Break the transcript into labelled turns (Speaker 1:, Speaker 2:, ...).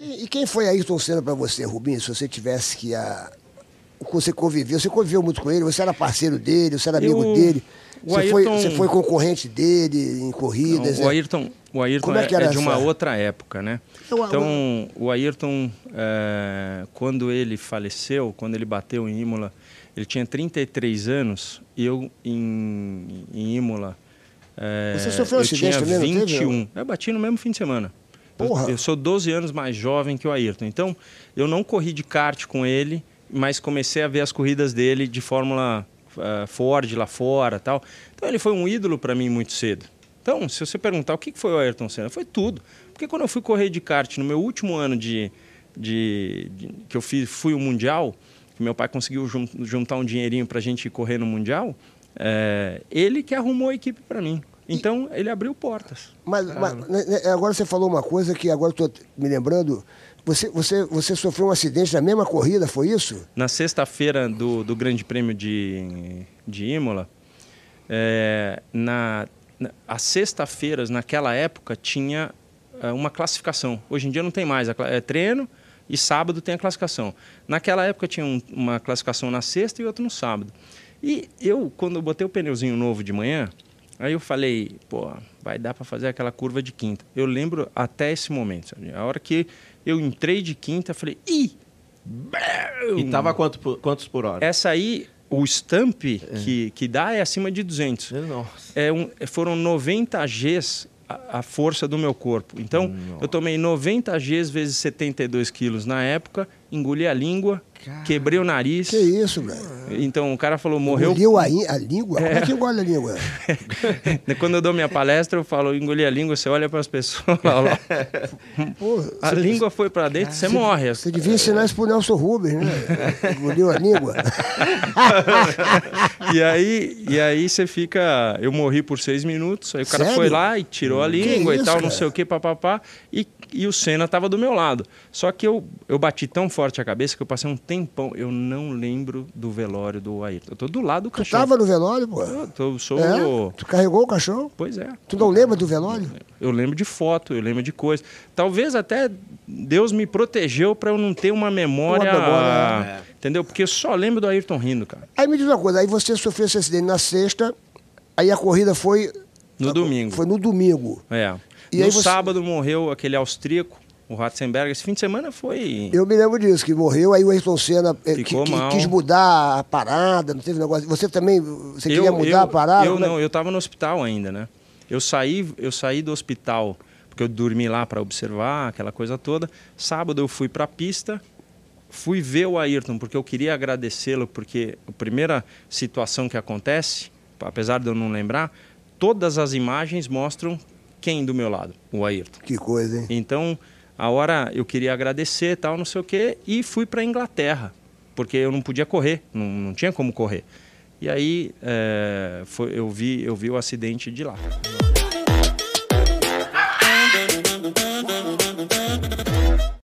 Speaker 1: E quem foi Ayrton Senna para você, Rubinho, se você tivesse que a você conviveu, você conviveu muito com ele, você era parceiro dele, você era amigo eu, dele, você, Ayrton... foi, você foi concorrente dele em corridas.
Speaker 2: Não, o é? Ayrton, o Ayrton é, é, é de uma outra época, né? Eu, então, o Ayrton, é, quando ele faleceu, quando ele bateu em Imola, ele tinha 33 anos, eu em, em Imola.
Speaker 1: É, Você sofreu um
Speaker 2: eu tinha
Speaker 1: também,
Speaker 2: 21. Eu bati no mesmo fim de semana. Porra. Eu, eu sou 12 anos mais jovem que o Ayrton. Então, eu não corri de kart com ele, mas comecei a ver as corridas dele de Fórmula uh, Ford lá fora tal. Então, ele foi um ídolo para mim muito cedo. Então, se você perguntar o que foi o Ayrton Senna, foi tudo. Porque quando eu fui correr de kart no meu último ano de, de, de que eu fiz, fui o Mundial, que meu pai conseguiu jun, juntar um dinheirinho para a gente correr no Mundial, é, ele que arrumou a equipe para mim. Então, e... ele abriu portas.
Speaker 1: Mas, mas, né, né, agora você falou uma coisa que agora estou me lembrando. Você, você, você sofreu um acidente na mesma corrida, foi isso?
Speaker 2: Na sexta-feira do, do Grande Prêmio de, de Imola, é, na, na, as sexta-feiras, naquela época, tinha é, uma classificação. Hoje em dia não tem mais. É treino e sábado tem a classificação. Naquela época tinha um, uma classificação na sexta e outra no sábado. E eu, quando eu botei o pneuzinho novo de manhã, aí eu falei, pô, vai dar para fazer aquela curva de quinta. Eu lembro até esse momento, sabe? A hora que eu entrei de quinta, eu falei, ih!
Speaker 3: E tava quanto por, quantos por hora?
Speaker 2: Essa aí, o stamp é. que, que dá é acima de 200.
Speaker 3: Nossa.
Speaker 2: É um, foram 90 Gs a, força do meu corpo. Então, Nossa. eu tomei 90 Gs vezes 72 quilos na época, engoli a língua, Cara, quebrei o nariz.
Speaker 1: Que isso, velho?
Speaker 2: Então o cara falou, morreu.
Speaker 1: Engoliu a, a língua? É. Como é que engole a língua?
Speaker 2: Quando eu dou minha palestra, eu falo, engoli a língua, você olha para as pessoas. Lá, a língua foi para dentro, você, morre.
Speaker 1: Você devia ensinar isso pro Nelson Rubens, né? Engoliu a língua.
Speaker 2: e, aí, e aí você fica. Eu morri por seis minutos, aí o cara Sério? foi lá e tirou a língua isso, e tal, cara? não sei o que, papapá. E e o Senna estava do meu lado. Só que eu, eu bati tão forte a cabeça que eu passei um tempão. Eu não lembro do velório do Ayrton. Eu tô do lado do cachorro.
Speaker 1: Tu tava no velório, pô?
Speaker 2: Eu tô, sou.
Speaker 1: É? Tu carregou o cachorro?
Speaker 2: Pois é.
Speaker 1: Tu não lembra do velório?
Speaker 2: Eu lembro de foto, eu lembro de coisa. Talvez até Deus me protegeu para eu não ter uma memória. Uma memória é. Entendeu? Porque eu só lembro do Ayrton rindo, cara.
Speaker 1: Aí me diz uma coisa, aí você sofreu esse acidente na sexta, aí a corrida foi.
Speaker 2: No domingo.
Speaker 1: Foi no domingo.
Speaker 2: É. E no você... sábado morreu aquele austríaco, o Ratzenberger. Esse fim de semana foi.
Speaker 1: Eu me lembro disso, que morreu, aí o Ayrton Senna eh, Ficou que, mal. quis mudar a parada, não teve negócio. Você também. Você eu, queria mudar
Speaker 2: eu,
Speaker 1: a parada?
Speaker 2: Eu é não, eu estava no hospital ainda, né? Eu saí, eu saí do hospital, porque eu dormi lá para observar aquela coisa toda. Sábado eu fui para a pista, fui ver o Ayrton, porque eu queria agradecê-lo, porque a primeira situação que acontece, apesar de eu não lembrar, todas as imagens mostram quem do meu lado? O Ayrton.
Speaker 1: Que coisa, hein?
Speaker 2: Então, a hora eu queria agradecer tal, não sei o quê, e fui para Inglaterra, porque eu não podia correr, não, não tinha como correr. E aí é, foi, eu, vi, eu vi o acidente de lá.